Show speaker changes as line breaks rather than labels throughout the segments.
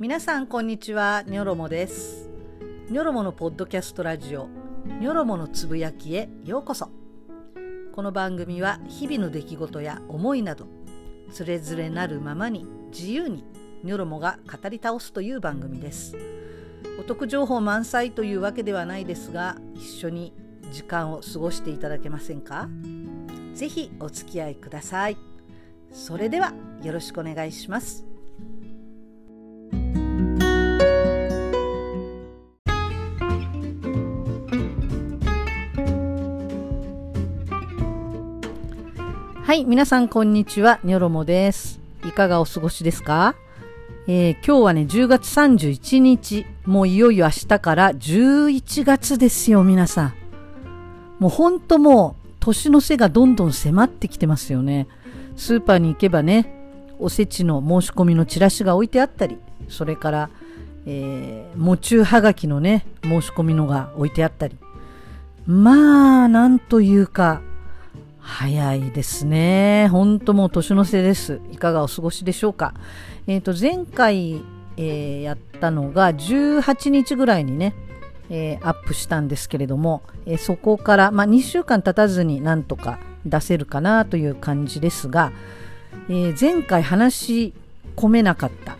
皆さんこんにちは。ニョロモです。ニョロモのポッドキャストラジオ。ニョロモのつぶやきへ。ようこそ。この番組は日々の出来事や思いなどつれづれなるままに自由にニョロモが語り倒すという番組です。お得情報満載というわけではないですが一緒に時間を過ごしていただけませんか？ぜひお付き合いください。それではよろしくお願いします。はい皆さんこんにちはニョロモですいかがお過ごしですか？えー、今日はね、10月31日、もういよいよ明日から11月ですよ、皆さん。もうほんともう、年の瀬がどんどん迫ってきてますよね。スーパーに行けばね、おせちの申し込みのチラシが置いてあったり、それから、えー、喪中はがきのね、申し込みのが置いてあったり。まあ、なんというか、早いですね。ほんともう年の瀬です。いかがお過ごしでしょうか。えっ、ー、と、前回、えー、やったのが18日ぐらいにね、えー、アップしたんですけれども、えそこから、まあ、2週間経たずになんとか出せるかなという感じですが、え前回話し込めなかった、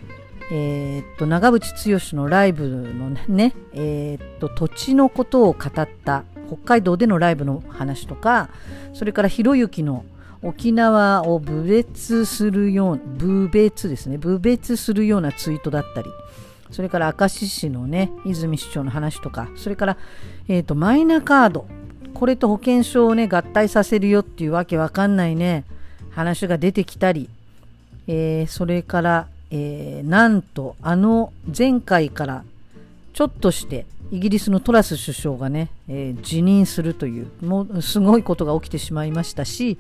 えっと長渕剛のライブのね、えっと土地のことを語った北海道でのライブの話とかそれからひろゆきの沖縄を侮蔑するよう侮蔑ですね。侮蔑するようなツイートだったりそれから明石市のね泉市長の話とかそれから、えーと、マイナカード。これと保険証をね合体させるよっていうわけわかんないね話が出てきたり、えー、それから、えー、なんとあの前回からちょっとしてイギリスのトラス首相がね、えー、辞任するというもうすごいことが起きてしまいましたし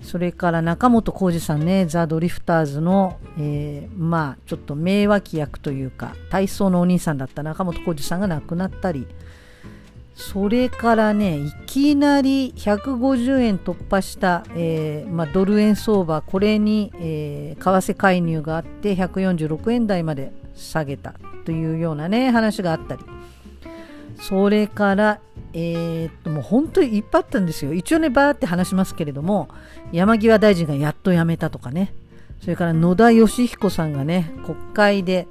それから中本浩二さんねザ・ドリフターズの、えー、まあちょっと名脇役というか体操のお兄さんだった中本浩二さんが亡くなったりそれからねいきなり150円突破した、えーまあ、ドル円相場これに、えー、為替介入があって146円台まで下げたというようなね話があったり。それからえー、っともう本当にいっぱいあったんですよ。一応ねバーって話しますけれども山際大臣がやっと辞めたとかね。それから野田佳彦さんがね国会で、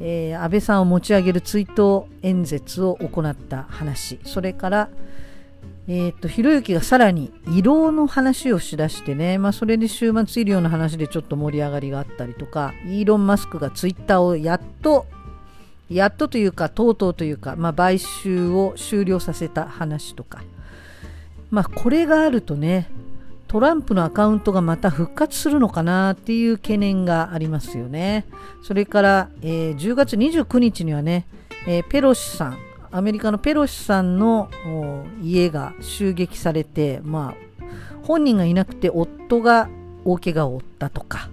えー、安倍さんを持ち上げる追悼演説を行った話。それからえーと、ひろゆきがさらに異動の話をしだしてね、まあ、それで週末医療の話でちょっと盛り上がりがあったりとかイーロン・マスクがツイッターをやっとやっとというかとうとうというか、まあ、買収を終了させた話とか、まあ、これがあるとねトランプのアカウントがまた復活するのかなっていう懸念がありますよね。それから、えー、10月29日にはね、えー、ペロシさん、アメリカのペロシさんの家が襲撃されて、まあ、本人がいなくて夫が大怪我を負ったとか、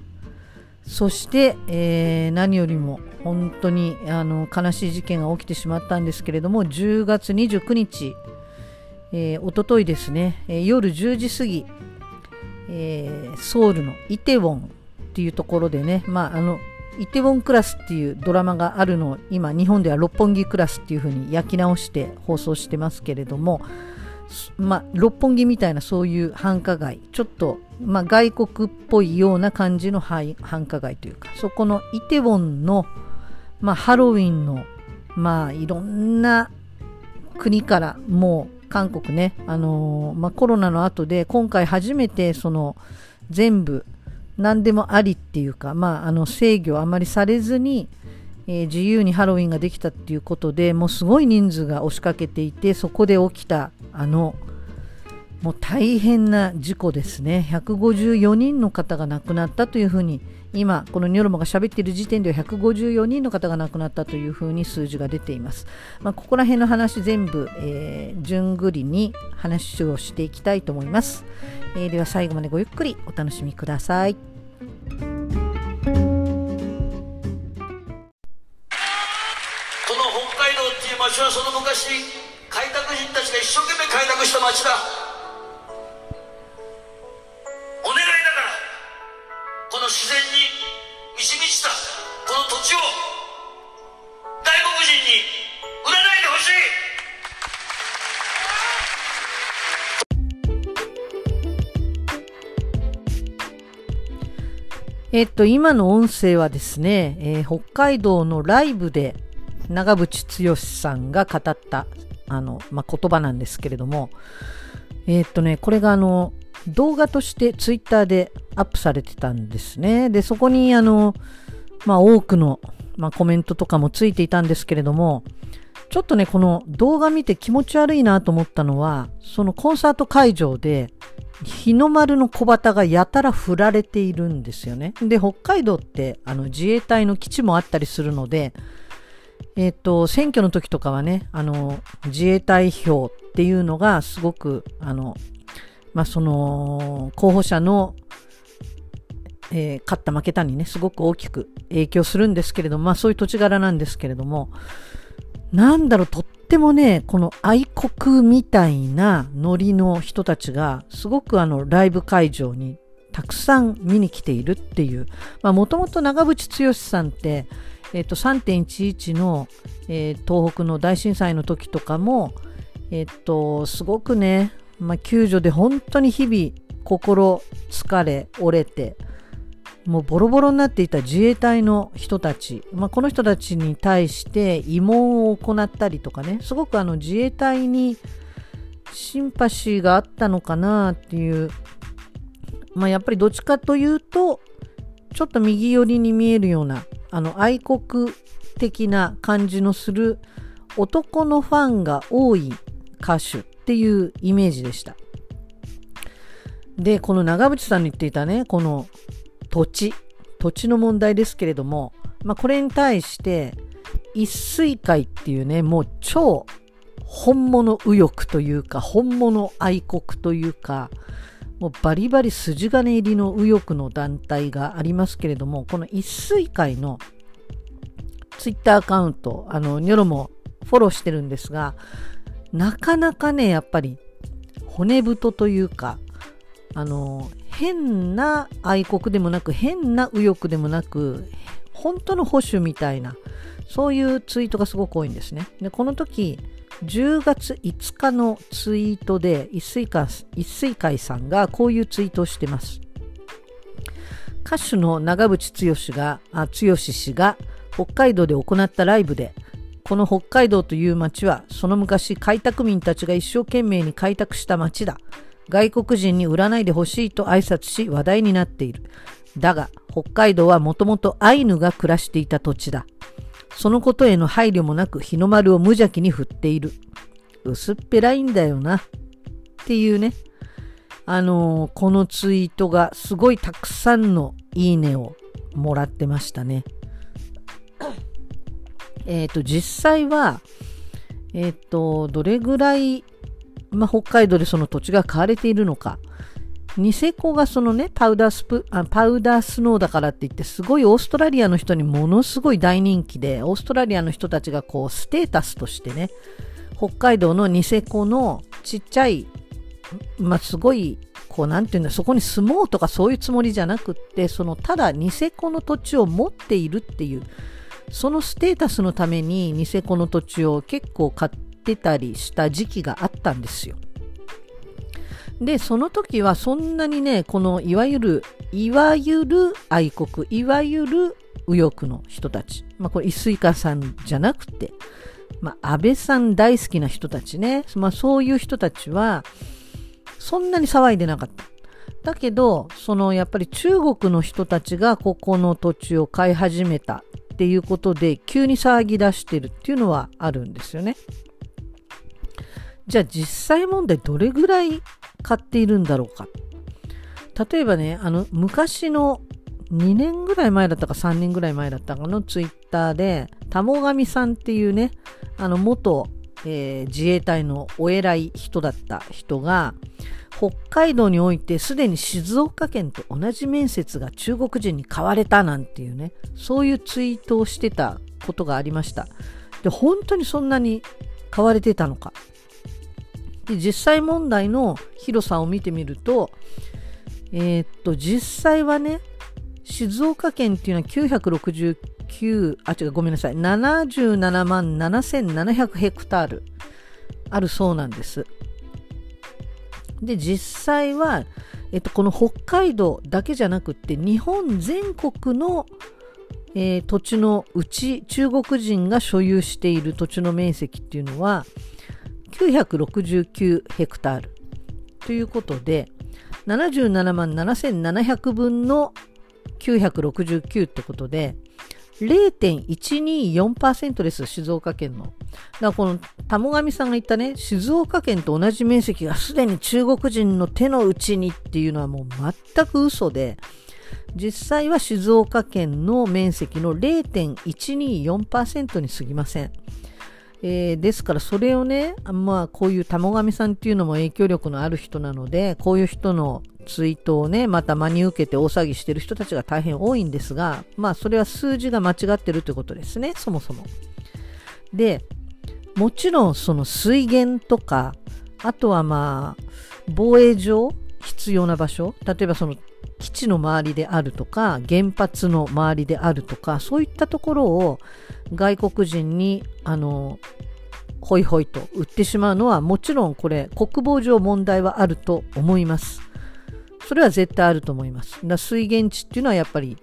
そして、えー、何よりも本当にあの悲しい事件が起きてしまったんですけれども10月29日、えー、おとといですね、え、夜10時過ぎ、えー、ソウルのイテウォンっていうところでね、まあ、あのイテウォンクラスっていうドラマがあるのを今日本では六本木クラスっていうふうに焼き直して放送してますけれども、まあ、六本木みたいなそういう繁華街ちょっと、まあ、外国っぽいような感じの繁華街というかそこのイテウォンのまあ、ハロウィンの、まあ、いろんな国からもう韓国ね、あのー、まあ、コロナの後で今回初めてその全部何でもありっていうか、まあ、あの制御あまりされずに、えー、自由にハロウィンができたっていうことでもうすごい人数が押しかけていてそこで起きたあのもう大変な事故ですね。154人の方が亡くなったというふうに今このニョロモが喋っている時点では154人の方が亡くなったというふうに数字が出ています、まあ、ここら辺の話全部、えー、順繰りに話をしていきたいと思います、えー、では最後までごゆっくりお楽しみください。この
北海道っていう町はその昔開拓人たちが一生懸命開拓した町だ。この自然に満ち満ちたこの土地を外国人に売らないでほしい。
えっと、今の音声はですね、えー、北海道のライブで長渕剛さんが語った、あの、まあ、言葉なんですけれども、えっとね、これがあの、動画としてツイッターでアップされてたんですね。で、そこにあの、まあ、多くの、まあ、コメントとかもついていたんですけれども、ちょっとね、この動画見て気持ち悪いなと思ったのは、そのコンサート会場で、日の丸の小旗がやたら振られているんですよね。で、北海道ってあの自衛隊の基地もあったりするので、えっ、と、選挙の時とかはね、あの、自衛隊票っていうのがすごく、あの、まあ、その、候補者の、えー勝った負けたにね、すごく大きく影響するんですけれども、まあ、そういう土地柄なんですけれども、なんだろう、とってもね、この愛国みたいなノリの人たちが、すごくあの、ライブ会場にたくさん見に来ているっていう。まあ、もともと長渕剛さんって、えっ、と、3.11の、えー東北の大震災の時とかも、えっ、と、すごくね、まあ、救助で本当に日々、心疲れ、折れて、もうボロボロになっていた自衛隊の人たち、まあ、この人たちに対して慰問を行ったりとかね、すごくあの自衛隊にシンパシーがあったのかなっていう、まあ、やっぱりどっちかというと、ちょっと右寄りに見えるような、あの愛国的な感じのする男のファンが多い歌手。っていうイメージでした。で、この長渕さんの言っていたね、この土地、土地の問題ですけれども、まあ、これに対して、一水会っていうね、もう超本物右翼というか、本物愛国というか、もうバリバリ筋金入りの右翼の団体がありますけれども、この一水会のツイッターアカウント、あの、ニョロもフォローしてるんですが、なかなかね、やっぱり骨太というか、あの、変な愛国でもなく、変な右翼でもなく、本当の保守みたいな、そういうツイートがすごく多いんですね。で、この時、10月5日のツイートで、一水会一水会さんがこういうツイートをしてます。歌手の長渕剛が、あ、剛氏が北海道で行ったライブで、この北海道という町は、その昔開拓民たちが一生懸命に開拓した町だ。外国人に売らないでほしいと挨拶し話題になっている。だが、北海道はもともとアイヌが暮らしていた土地だ。そのことへの配慮もなく日の丸を無邪気に振っている。薄っぺらいんだよな。っていうね。あのーこのツイートがすごいたくさんのいいねをもらってましたね。えっと、実際は、えっ、と、どれぐらい、まあ、北海道でその土地が買われているのか。ニセコがそのね、パウダースプあ、パウダースノーだからって言って、すごいオーストラリアの人にものすごい大人気で、オーストラリアの人たちがこう、ステータスとしてね、北海道のニセコのちっちゃい、まあ、すごい、こう、なんていうんだ、そこに住もうとかそういうつもりじゃなくって、その、ただニセコの土地を持っているっていう、そのステータスのためにニセコの土地を結構買ってたりした時期があったんですよ。で、その時はそんなにね、このいわゆる、いわゆる愛国、いわゆる右翼の人たち。まあこれ、一水化さんじゃなくて、まあ安倍さん大好きな人たちね。まあそういう人たちは、そんなに騒いでなかった。だけど、そのやっぱり中国の人たちがここの土地を買い始めたっていうことで急に騒ぎ出してるっていうのはあるんですよね。じゃあ実際問題どれぐらい買っているんだろうか。例えばね、あの昔の2年ぐらい前だったか3年ぐらい前だったかのツイッターで、たもがみさんっていうね、あの元、えー自衛隊のお偉い人だった人が、北海道においてすでに静岡県と同じ面接が中国人に買われたなんていうね、そういうツイートをしてたことがありました。で、本当にそんなに買われてたのか。で、実際問題の広さを見てみると、えーっと、実際はね、静岡県っていうのは969、あ、違う、ごめんなさい、77万7700ヘクタールあるそうなんです。で、実際はえっと、この北海道だけじゃなくって日本全国の、えー、土地のうち中国人が所有している土地の面積っていうのは969ヘクタールということで77万7700分の969ってことで0.124%です静岡県の。だからこの玉上さんが言ったね静岡県と同じ面積がすでに中国人の手の内にっていうのはもう全く嘘で実際は静岡県の面積の0.124%に過ぎません。えー、ですからそれをね、まあこういう玉上さんっていうのも影響力のある人なので、こういう人のツイートをね、また真に受けて大騒ぎしてる人たちが大変多いんですが、まあそれは数字が間違ってるということですね、そもそも。で、もちろんその水源とか、あとはまあ、防衛上必要な場所、例えばその基地の周りであるとか、原発の周りであるとか、そういったところを外国人に、あの、ホイホイと売ってしまうのはもちろんこれ国防上問題はあると思います。それは絶対あると思います。だ水源地っていうのはやっぱり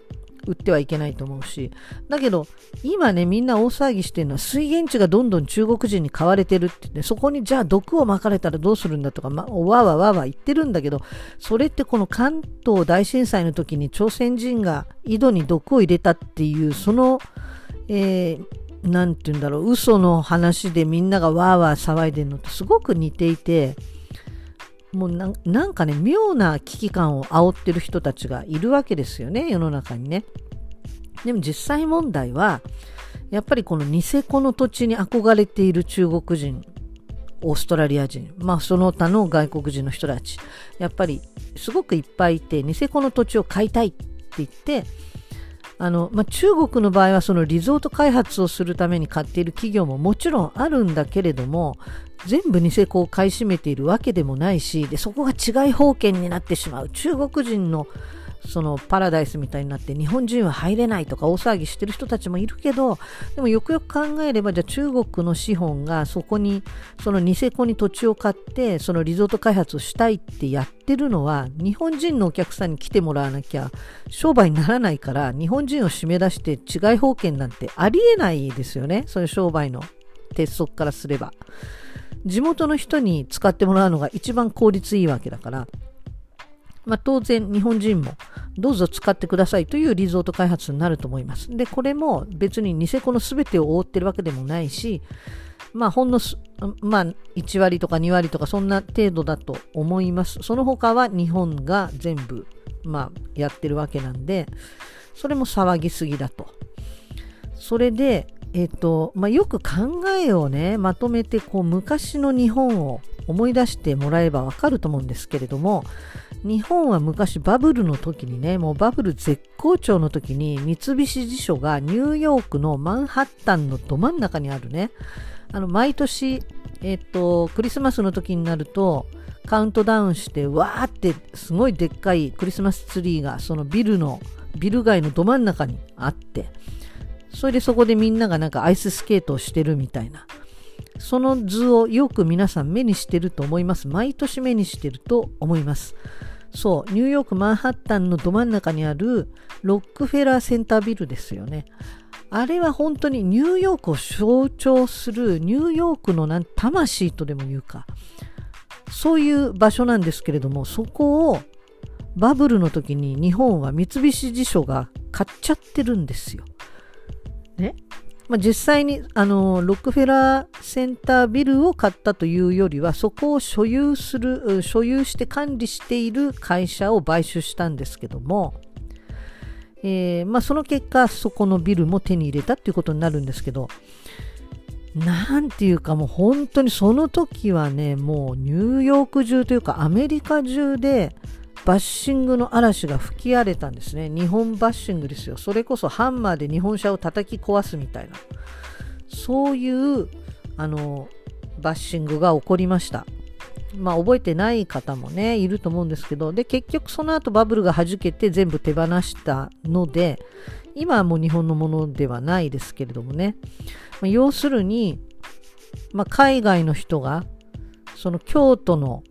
売ってはいけないと思うし。だけど、今ね、みんな大騒ぎしてるのは水源地がどんどん中国人に買われてるって、そこにじゃあ毒をまかれたらどうするんだとか、ま、わわわわ言ってるんだけど、それってこの関東大震災の時に朝鮮人が井戸に毒を入れたっていう、その、えーなんて言うんだろう、嘘の話でみんながわーわー騒いでるのとすごく似ていて、もうなんかね、妙な危機感を煽ってる人たちがいるわけですよね、世の中にね。でも実際問題は、やっぱりこのニセコの土地に憧れている中国人、オーストラリア人、まあその他の外国人の人たち、やっぱりすごくいっぱいいて、ニセコの土地を買いたいって言って、あの、まあ、中国の場合はそのリゾート開発をするために買っている企業ももちろんあるんだけれども、全部ニセコを買い占めているわけでもないし、で、そこが違い保険になってしまう。中国人のそのパラダイスみたいになって日本人は入れないとか大騒ぎしてる人たちもいるけどでもよくよく考えればじゃあ中国の資本がそこにそのニセコに土地を買ってそのリゾート開発をしたいってやってるのは日本人のお客さんに来てもらわなきゃ商売にならないから日本人を締め出して違い保険なんてありえないですよね。そういう商売の鉄則からすれば。地元の人に使ってもらうのが一番効率いいわけだからまあ、当然日本人もどうぞ使ってくださいというリゾート開発になると思います。で、これも別にニセコの全てを覆ってるわけでもないし、まあ、ほんのまあ、1割とか2割とかそんな程度だと思います。その他は日本が全部、まあ、やってるわけなんで、それも騒ぎすぎだと。それで、えっ、ー、と、まあ、よく考えをね、まとめて、こう、昔の日本を思い出してもらえばわかると思うんですけれども、日本は昔バブルの時にね、もうバブル絶好調の時に三菱地所がニューヨークのマンハッタンのど真ん中にあるね、あの、毎年、えっと、クリスマスの時になると、カウントダウンして、わーってすごいでっかいクリスマスツリーがそのビルの、ビル街のど真ん中にあって、それでそこでみんながなんかアイススケートをしてるみたいな。その図をよく皆さん目にしてると思います。毎年目にしてると思います。そう、ニューヨーク・マンハッタンのど真ん中にあるロックフェラーセンタービルですよね。あれは本当にニューヨークを象徴するニューヨークのなん魂とでも言うか、そういう場所なんですけれども、そこをバブルの時に日本は三菱地所が買っちゃってるんですよ。ね？まあ、実際にあのロックフェラーセンタービルを買ったというよりはそこを所有する所有して管理している会社を買収したんですけども、えー、まあ、その結果そこのビルも手に入れたっていうことになるんですけどなんていうかもう本当にその時はねもうニューヨーク中というかアメリカ中でバッシングの嵐が吹き荒れたんですね。日本バッシングですよ。それこそハンマーで日本車を叩き壊すみたいな。そういう、あの、バッシングが起こりました。まあ覚えてない方もね、いると思うんですけど、で、結局その後バブルが弾けて全部手放したので、今はもう日本のものではないですけれどもね。まあ、要するに、まあ、海外の人が、その京都の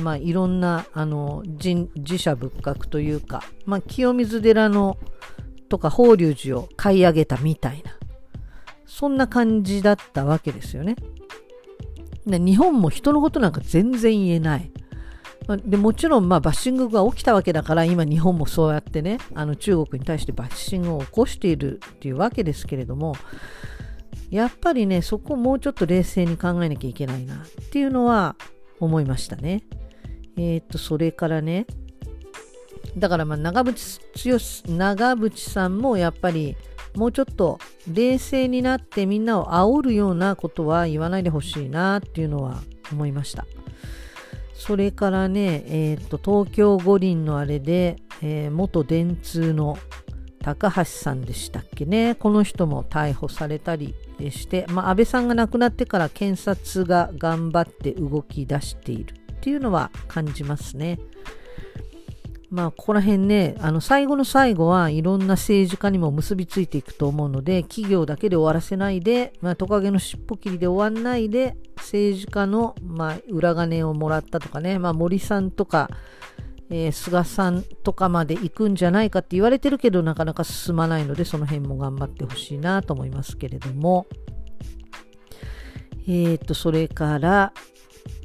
まあ、いろんなあの寺社仏閣というか、まあ、清水寺のとか法隆寺を買い上げたみたいなそんな感じだったわけですよね。で日本も人のことなんか全然言えない。でもちろんまあバッシングが起きたわけだから今日本もそうやってねあの中国に対してバッシングを起こしているっていうわけですけれどもやっぱりねそこをもうちょっと冷静に考えなきゃいけないなっていうのは思いましたね。えー、とそれからねだからまあ長渕剛長渕さんもやっぱりもうちょっと冷静になってみんなを煽るようなことは言わないでほしいなっていうのは思いました。それからね、えー、と東京五輪のあれで、えー、元電通の高橋さんでしたっけねこの人も逮捕されたりして、まあ、安倍さんが亡くなってから検察が頑張って動き出しているっていうのは感じますね。まあ、ここら辺ね、あの、最後の最後はいろんな政治家にも結びついていくと思うので、企業だけで終わらせないで、まあ、トカゲの尻尾切りで終わんないで、政治家の、まあ、裏金をもらったとかね、まあ、森さんとか、えー、菅さんとかまで行くんじゃないかって言われてるけど、なかなか進まないので、その辺も頑張ってほしいなと思いますけれども、えっ、と、それから、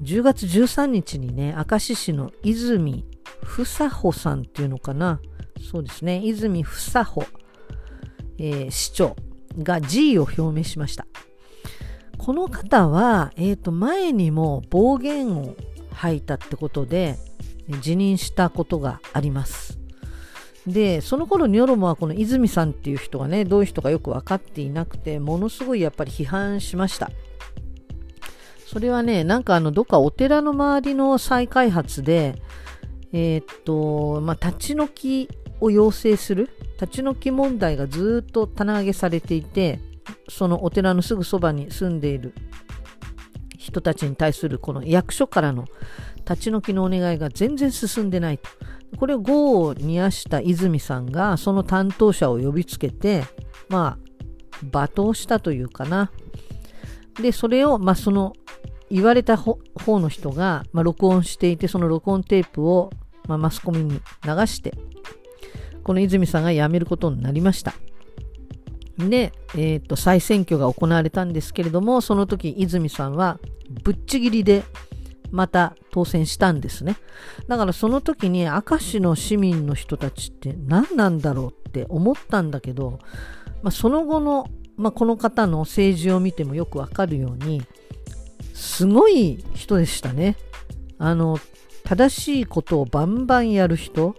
10月13日にね、明石市の泉房穂さんっていうのかな。そうですね。泉房穂、えー、市長が辞意を表明しました。この方は、え、ー、と、前にも暴言を吐いたってことで、辞任したことがあります。で、その頃ニョロモはこの泉さんっていう人がね、どういう人かよく分かっていなくて、ものすごいやっぱり批判しました。それはね、なんかあの、どっかお寺の周りの再開発で、えー、っと、まあ、立ち退きを要請する立ち退き問題がずっと棚上げされていてそのお寺のすぐそばに住んでいる人たちに対するこの役所からの立ち退きのお願いが全然進んでないと。これを業を煮やした泉さんがその担当者を呼びつけて、まあ、罵倒したというかな。で、それを、まあ、その言われた方の人が、まあ、録音していて、その録音テープを、まあ、マスコミに流して、この泉さんが辞めることになりました。で、えっ、と、再選挙が行われたんですけれども、その時、泉さんは、ぶっちぎりで、また当選したんですね。だからその時に明石の市民の人たちって何なんだろうって思ったんだけど、まあ、その後の、まあ、この方の政治を見てもよくわかるように、すごい人でしたね。あの、正しいことをバンバンやる人。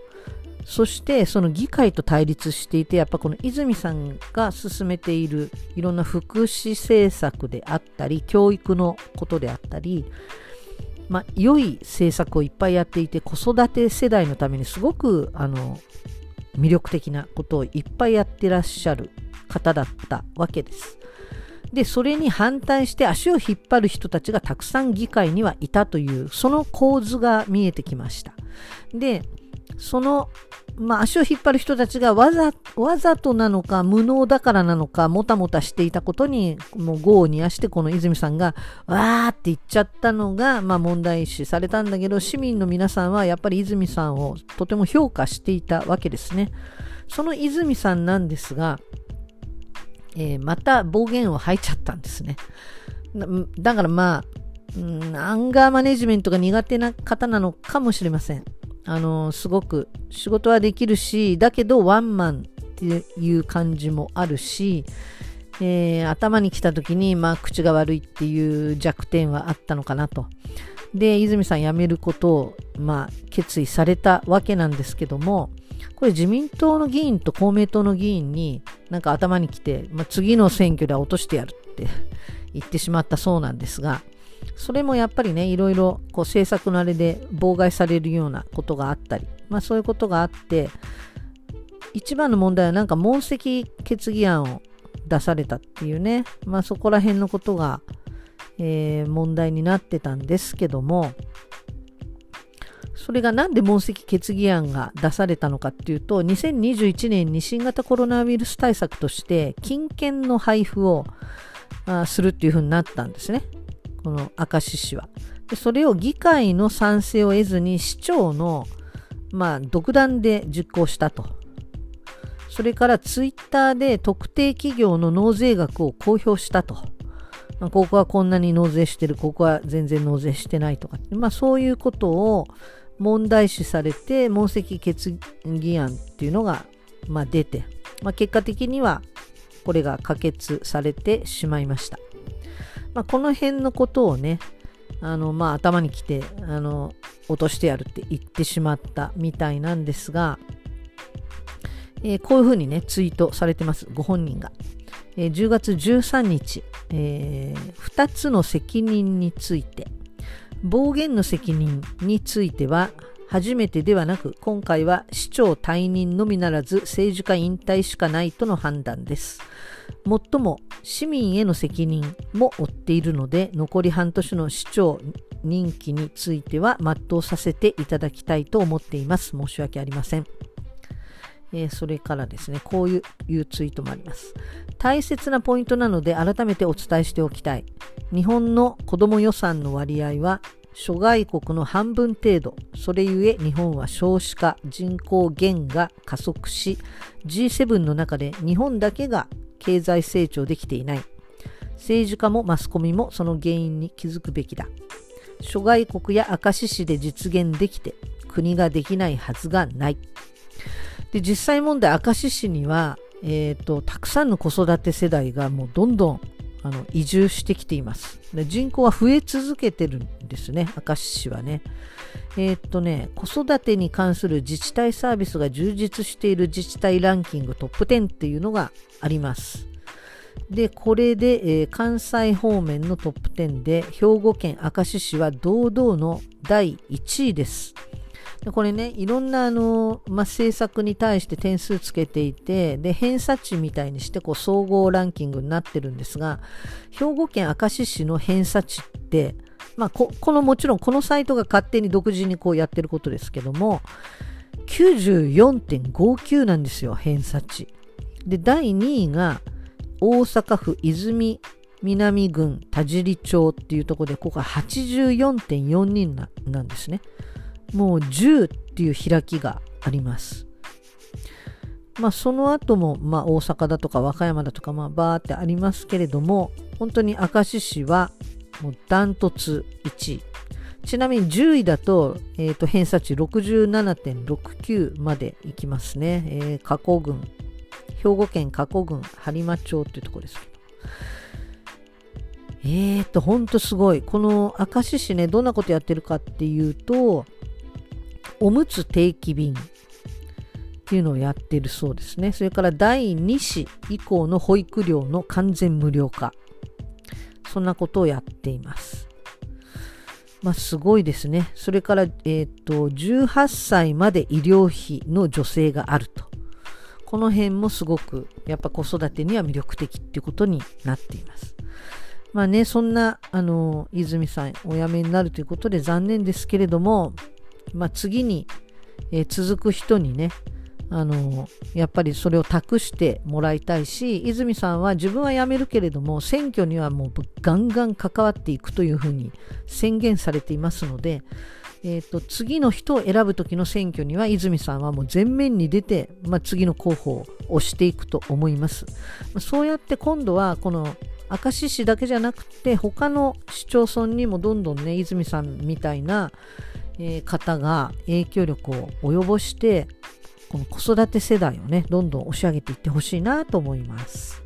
そしてその議会と対立していてやっぱこの泉さんが進めているいろんな福祉政策であったり教育のことであったりまあ良い政策をいっぱいやっていて子育て世代のためにすごくあの魅力的なことをいっぱいやってらっしゃる方だったわけです。で、それに反対して足を引っ張る人たちがたくさん議会にはいたという、その構図が見えてきました。で、その、まあ、足を引っ張る人たちがわざ、わざとなのか、無能だからなのか、もたもたしていたことに、もう業を煮やして、この泉さんが、わーって言っちゃったのが、まあ、問題視されたんだけど、市民の皆さんはやっぱり泉さんをとても評価していたわけですね。その泉さんなんですが、えー、また暴言を吐いちゃったんですね。だからまあ、うん、アンガーマネジメントが苦手な方なのかもしれません。あのすごく仕事はできるし、だけどワンマンっていう感じもあるし、えー、頭に来た時に、まあ、口が悪いっていう弱点はあったのかなと。で、泉さん辞めることを、まあ、決意されたわけなんですけども、これ自民党の議員と公明党の議員になんか頭にきて、まあ、次の選挙では落としてやるって 言ってしまったそうなんですが、それもやっぱりね、いろいろこう政策のあれで妨害されるようなことがあったり、まあそういうことがあって、一番の問題はなんか問責決議案を出されたっていうね、まあそこら辺のことが、えー、問題になってたんですけども、それがなんで問責決議案が出されたのかっていうと、2021年に新型コロナウイルス対策として、金券の配布をあするっていうふうになったんですね。この明石市は。でそれを議会の賛成を得ずに市長の、まあ、独断で実行したと。それからツイッターで特定企業の納税額を公表したと。ま、ここはこんなに納税してる、ここは全然納税してないとか。まあそういうことを問題視されて、問責決議案っていうのが、まあ、出て、まあ、結果的にはこれが可決されてしまいました。まあ、この辺のことをね、あの、まあ、頭にきて、あの、落としてやるって言ってしまったみたいなんですが、えー、こういうふうにね、ツイートされてます、ご本人が。えー、10月13日、えー、2つの責任について、暴言の責任については、初めてではなく、今回は市長退任のみならず政治家引退しかないとの判断です。もっとも市民への責任も負っているので、残り半年の市長任期については全うさせていただきたいと思っています。申し訳ありません。えー、それからですね、こういういうツイートもあります。大切なポイントなので改めてお伝えしておきたい。日本の子ども予算の割合は諸外国の半分程度、それゆえ日本は少子化、人口減が加速し、G7 の中で日本だけが経済成長できていない。政治家もマスコミもその原因に気づくべきだ。諸外国や明石市で実現できて、国ができないはずがない。で、実際問題、明石市には、え、ー、と、たくさんの子育て世代がもうどんどんあの移住してきています。で人口は増え続けてるんですね、明石市はね。えー、っとね、子育てに関する自治体サービスが充実している自治体ランキングトップ10っていうのがあります。で、これで、えー、関西方面のトップ10で兵庫県明石市は堂々の第1位です。これね、いろんなあの、まあ、政策に対して点数つけていて、で、偏差値みたいにしてこう総合ランキングになってるんですが、兵庫県明石市の偏差値って、まあ、ここのもちろんこのサイトが勝手に独自にこうやってることですけども、94.59なんですよ、偏差値。で、第2位が大阪府泉南郡田尻町っていうところで、ここは84.42ななんですね。もう10っていう開きがあります。まあその後も、まあ、大阪だとか和歌山だとか、まあ、バーってありますけれども本当に明石市はもうダントツ1位ちなみに10位だと,、えー、と偏差値67.69までいきますね、えー、加古郡兵庫県加古郡播磨町っていうところですけどえーと、ほんとすごい。この明石市ね、どんなことやってるかっていうと、おむつ定期便っていうのをやってるそうですね。それから第2子以降の保育料の完全無料化。そんなことをやっています。まあ、すごいですね。それから、えっ、ー、と、18歳まで医療費の助成があると。この辺もすごく、やっぱ子育てには魅力的っていうことになっています。まあね、そんな、あの、泉さん、お辞めになるということで残念ですけれども、まあ、次に、えー、続く人にね、あのやっぱりそれを託してもらいたいし泉さんは自分は辞めるけれども選挙にはもうガンガン関わっていくというふうに宣言されていますので、えーと、次の人を選ぶ時の選挙には泉さんはもう前面に出て、まあ、次の候補を推していくと思います。そうやって今度はこの明石市だけじゃなくて他の市町村にもどんどんね泉さんみたいなえ方が影響力を及ぼしてこの子育て世代をねどんどん押し上げていってほしいなと思います。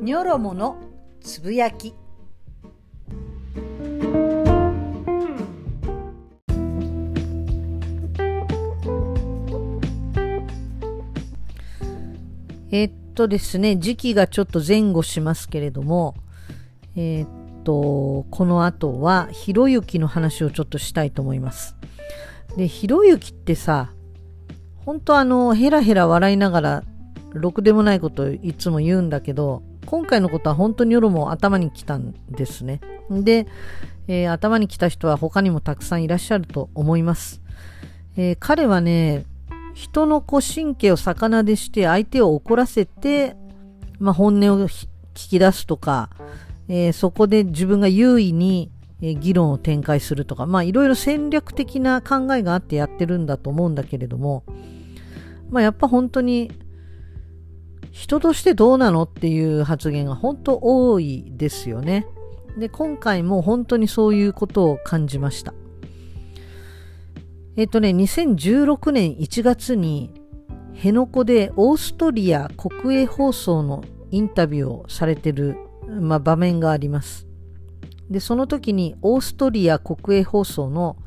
ニョロモのつぶやきえっとですね、時期がちょっと前後しますけれども、えー、っと、この後は、ひろゆきの話をちょっとしたいと思います。で、ひろゆきってさ、本当あの、ヘラヘラ笑いながら、ろくでもないこといつも言うんだけど、今回のことは本当に夜も頭に来たんですね。で、えー、頭に来た人は他にもたくさんいらっしゃると思います。えー、彼はね、人のこう神経を逆なでして相手を怒らせて、まあ、本音を聞き出すとか、えー、そこで自分が優位に議論を展開するとか、まあいろいろ戦略的な考えがあってやってるんだと思うんだけれども、まあやっぱ本当に人としてどうなのっていう発言が本当多いですよね。で、今回も本当にそういうことを感じました。えっとね、2016年1月に辺野古でオーストリア国営放送のインタビューをされてる、まあ、場面があります。で、その時にオーストリア国営放送の、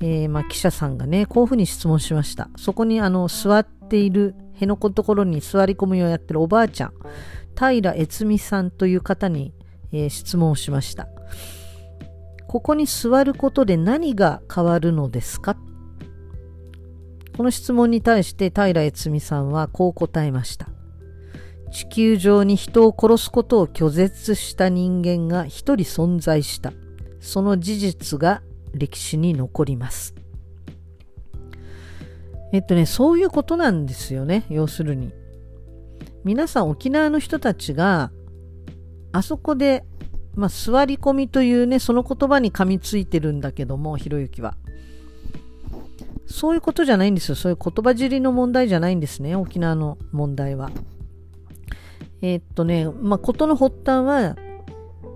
えー、まあ、記者さんがね、こういうふうに質問しました。そこにあの、座っている、辺野古のところに座り込みをやってるおばあちゃん、平悦美さんという方に、えー、質問をしました。ここに座ることで何が変わるのですか？この質問に対して平悦美さんはこう答えました。地球上に人を殺すことを拒絶した人間が一人存在した。その事実が歴史に残ります。えっとね、そういうことなんですよね、要するに。皆さん沖縄の人たちがあそこで、まあ、座り込みというね、その言葉に噛みついてるんだけども、ひろゆきは。そういうことじゃないんですよ。そういう言葉尻の問題じゃないんですね、沖縄の問題は。えー、っとね、まあ、ことの発端は、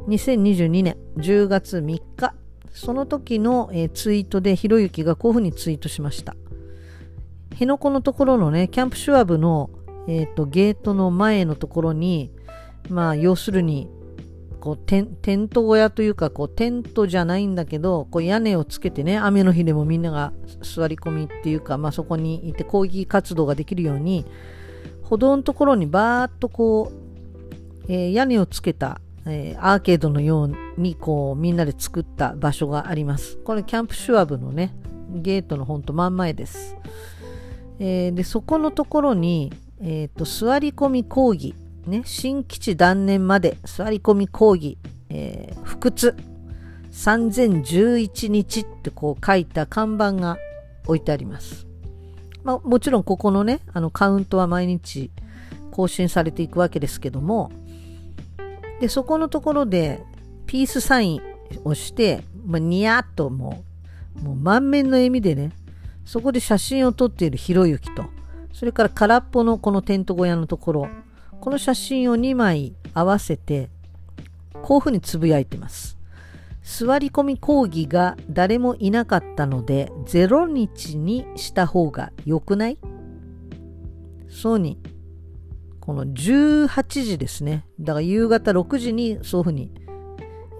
2022年10月3日、その時の、えー、ツイートでひろゆきがこういうふうにツイートしました。辺野古のところのね、キャンプシュワブの、えー、っとゲートの前のところに、まあ、要するに、こうテン、テント小屋というか、こう、テントじゃないんだけど、こう、屋根をつけてね、雨の日でもみんなが座り込みっていうか、まあ、そこにいて抗議活動ができるように、歩道のところにバーッとこう、えー、屋根をつけた、えー、アーケードのように、こう、みんなで作った場所があります。これ、キャンプシュワブのね、ゲートのほんと真ん前です。えー、で、そこのところに、えっ、と、座り込み講義ね、新基地断念まで座り込み講義、えー、不屈3011日ってこう書いた看板が置いてあります。まあ、もちろんここのね、あのカウントは毎日更新されていくわけですけども、で、そこのところでピースサインをして、まあ、ニヤッともう、もう満面の笑みでね、そこで写真を撮っているひろゆきと、それから空っぽのこのテント小屋のところ、この写真を2枚合わせて、こういうふうにつぶやいてます。座り込み講義が誰もいなかったので、0日にした方が良くない？そうに、この18時ですね。だから夕方6時にそういうふうに、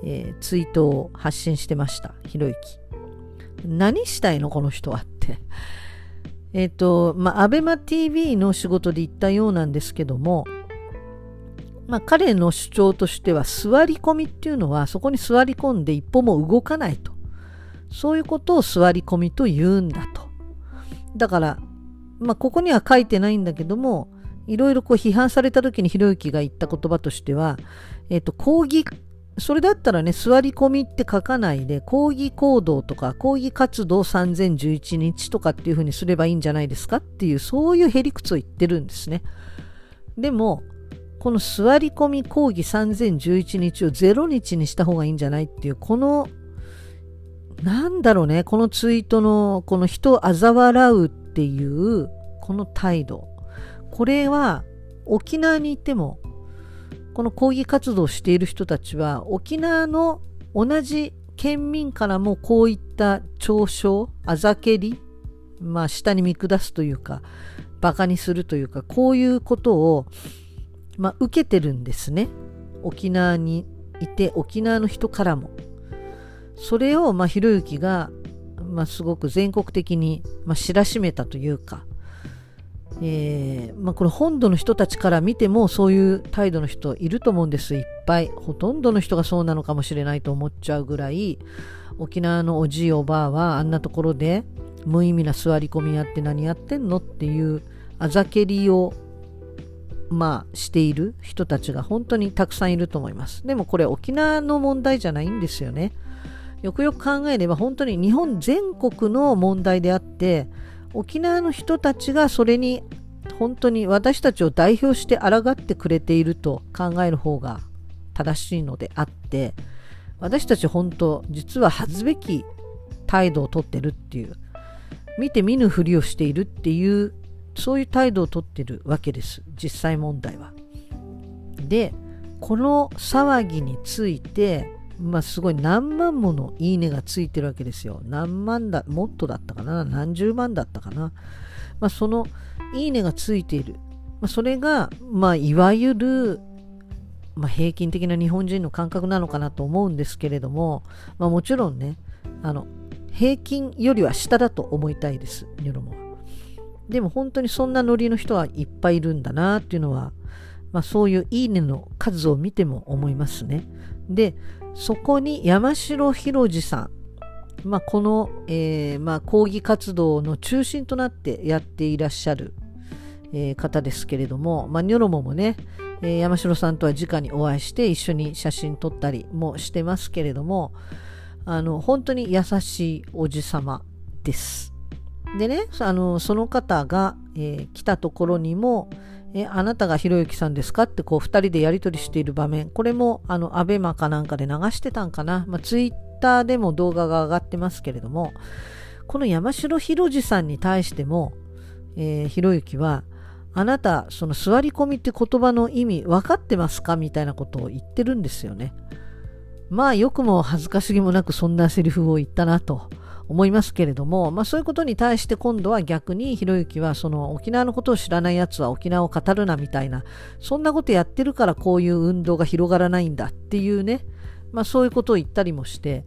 えー、ツイートを発信してました。ひろゆき。何したいの？この人はって。えっ、ー、と、まあ、アベマ TV の仕事で言ったようなんですけども、まあ、彼の主張としては座り込みっていうのはそこに座り込んで一歩も動かないと。そういうことを座り込みと言うんだと。だから、まあ、ここには書いてないんだけどもいろいろこう批判された時にひろゆきが言った言葉としては、えっ、ー、と抗議それだったらね座り込みって書かないで抗議行動とか抗議活動3011日とかっていうふうにすればいいんじゃないですかっていうそういうへりくつを言ってるんですね。でもこの座り込み講義3011日を0日にした方がいいんじゃないっていう、この、なんだろうね、このツイートの、この人を嘲笑うっていう、この態度。これは、沖縄にいても、この抗議活動をしている人たちは、沖縄の同じ県民からもこういった嘲笑、あざけり、まあ下に見下すというか、馬鹿にするというか、こういうことをまあ、受けてるんですね。沖縄にいて、沖縄の人からも。それを、ま、ひろゆきが、まあ、すごく全国的に、まあ、知らしめたというか、えーまあ、これ本土の人たちから見てもそういう態度の人いると思うんですいっぱいほとんどの人がそうなのかもしれないと思っちゃうぐらい沖縄のおじいおばあはあんなところで無意味な座り込みやって何やってんのっていうあざけりをまあ、している人たちが本当にたくさんいると思います。でもこれ沖縄の問題じゃないんですよね。よくよく考えれば本当に日本全国の問題であって、沖縄の人たちがそれに本当に私たちを代表して抗ってくれていると考える方が正しいのであって私たち本当実は恥ずべき態度をとってるっていう見て見ぬふりをしているっていうそういう態度をとってるわけです実際問題は。でこの騒ぎについてまあすごい何万ものいいねがついてるわけですよ。何万だ、もっとだったかな？何十万だったかな？まあそのいいねがついている。まあ、それが、まあいわゆる、まあ、平均的な日本人の感覚なのかなと思うんですけれども、まあもちろんね、あの、平均よりは下だと思いたいです、ニョロモは。でも本当にそんなノリの人はいっぱいいるんだなっていうのは、まあそういういいねの数を見ても思いますね。で、そこに山城博二さん、まあ、この、えーまあ、抗議活動の中心となってやっていらっしゃる、えー、方ですけれども、まあ、ニョロモもね、えー、山城さんとは直にお会いして一緒に写真撮ったりもしてますけれどもあの本当に優しいおじさまです。でねあのその方が、えー、来たところにも、えあなたがひろゆきさんですかってこう2人でやり取りしている場面。これもあのアベマかなんかで流してたんかな、まあ、ツイッターでも動画が上がってますけれどもこの山城博二さんに対しても、ひろゆきはあなたその座り込みって言葉の意味分かってますかみたいなことを言ってるんですよね。まあよくも恥ずかしげもなくそんなセリフを言ったなと。思いますけれども、まあ、そういうことに対して今度は逆にひろゆきはその沖縄のことを知らないやつは沖縄を語るなみたいなそんなことやってるからこういう運動が広がらないんだっていうね、まあ、そういうことを言ったりもして、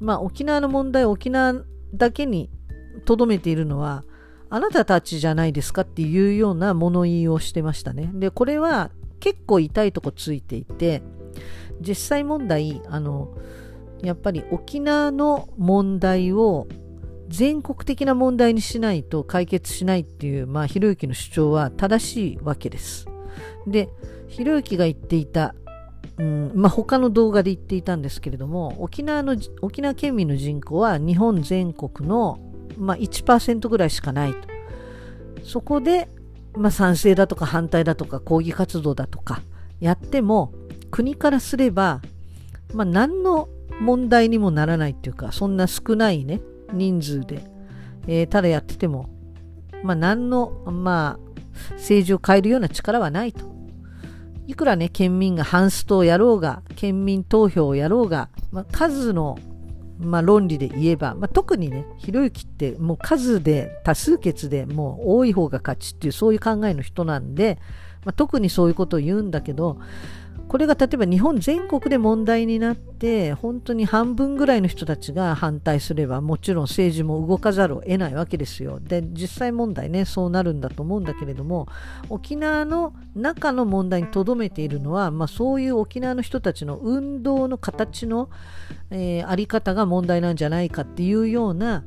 まあ、沖縄の問題を沖縄だけにとどめているのはあなたたちじゃないですかっていうような物言いをしてましたね。でこれは結構痛いとこついていて実際問題あのやっぱり沖縄の問題を全国的な問題にしないと解決しないっていう、まあ、ひろゆきの主張は正しいわけです。で、ひろゆきが言っていた、うんまあ、他の動画で言っていたんですけれども、沖縄の、沖縄県民の人口は日本全国の、まあ、1%ぐらいしかないと。そこで、まあ、賛成だとか反対だとか抗議活動だとかやっても、国からすれば、まあ、何の問題にもならないっていうか、そんな少ないね、人数で、えー、ただやってても、まあ何の、まあ、政治を変えるような力はないと。いくらね、県民がハンストをやろうが、県民投票をやろうが、まあ、数の、まあ、論理で言えば、まあ、特にね、ひろゆきってもう数で多数決でもう多い方が勝ちっていうそういう考えの人なんで、まあ、特にそういうことを言うんだけど、これが例えば日本全国で問題になって本当に半分ぐらいの人たちが反対すればもちろん政治も動かざるを得ないわけですよ。で実際問題ねそうなるんだと思うんだけれども沖縄の中の問題にとどめているのは、まあ、そういう沖縄の人たちの運動の形の、えー、あり方が問題なんじゃないかっていうような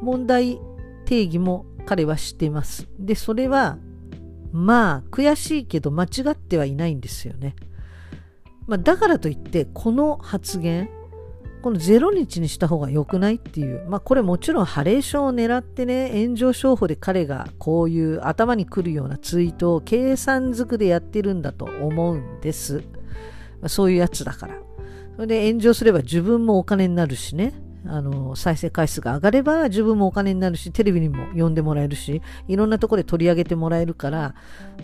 問題定義も彼は知っています。でそれはまあ悔しいけど間違ってはいないんですよね。まあ、だからといってこの発言この0日にした方が良くないっていう、まあ、これもちろんハレーションを狙ってね炎上商法で彼がこういう頭にくるようなツイートを計算づくでやってるんだと思うんです、まあ、そういうやつだから。それで炎上すれば自分もお金になるしね。あの、再生回数が上がれば自分もお金になるし、テレビにも呼んでもらえるし、いろんなところで取り上げてもらえるから、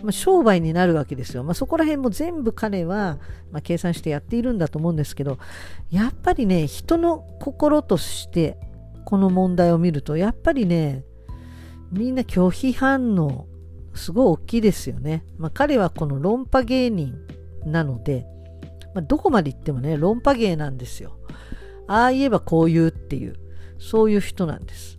まあ、商売になるわけですよ。まあ、そこら辺も全部彼は、まあ、計算してやっているんだと思うんですけど、やっぱりね、人の心としてこの問題を見ると、やっぱりね、みんな拒否反応、すごい大きいですよね。まあ、彼はこの論破芸人なので、まあ、どこまで行ってもね、論破芸なんですよ。ああ言えばこう言うっていう、そういう人なんです。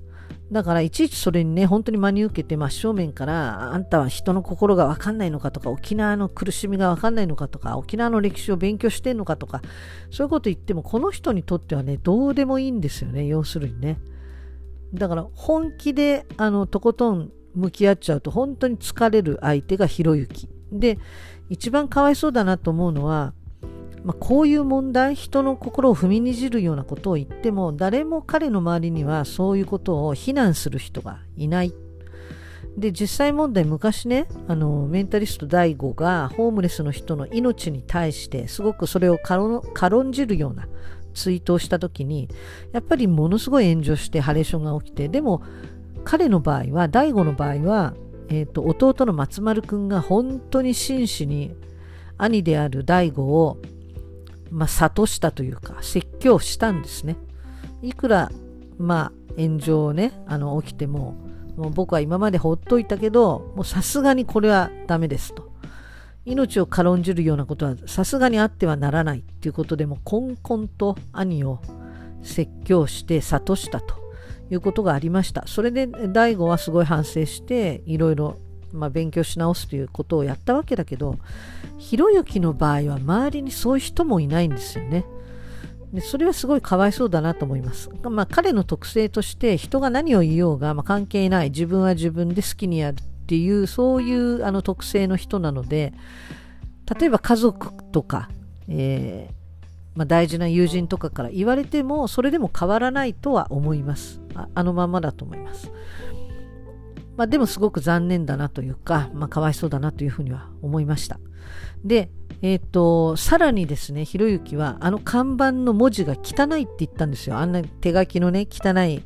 だからいちいちそれにね、本当に真に受けて真正面から、あんたは人の心がわかんないのかとか、沖縄の苦しみがわかんないのかとか、沖縄の歴史を勉強してんのかとか、そういうこと言っても、この人にとってはね、どうでもいいんですよね、要するにね。だから本気で、あの、とことん向き合っちゃうと、本当に疲れる相手がひろゆき。で、一番かわいそうだなと思うのは、まあ、こういう問題人の心を踏みにじるようなことを言っても誰も彼の周りにはそういうことを非難する人がいない。で実際問題昔ねあのメンタリスト DAIGO がホームレスの人の命に対してすごくそれを軽んじるようなツイートをした時にやっぱりものすごい炎上してハレーションが起きてでも彼の場合は DAIGO の場合は、えーと、弟の松丸くんが本当に真摯に兄である DAIGO をまあ、諭したというか説教したんですね。いくらまあ炎上ねあの起きてももう僕は今までほっといたけどもうさすがにこれはダメですと。命を軽んじるようなことはさすがにあってはならないっていうことでもこんこんと兄を説教して諭したということがありました。それで大悟はすごい反省していろいろまあ、勉強し直すということをやったわけだけどひろゆきの場合は周りにそういう人もいないんですよね。でそれはすごいかわいそうだなと思います。まあ、彼の特性として人が何を言おうが、まあ、関係ない自分は自分で好きにやるっていうそういうあの特性の人なので例えば家族とか、えー、まあ、大事な友人とかから言われてもそれでも変わらないとは思いますああのままだと思います。まあ、でもすごく残念だなというか、まあ、かわいそうだなというふうには思いました。で、えっ、ー、と、さらにですね、ひろゆきは、あの看板の文字が汚いって言ったんですよ。あんな手書きのね、汚い、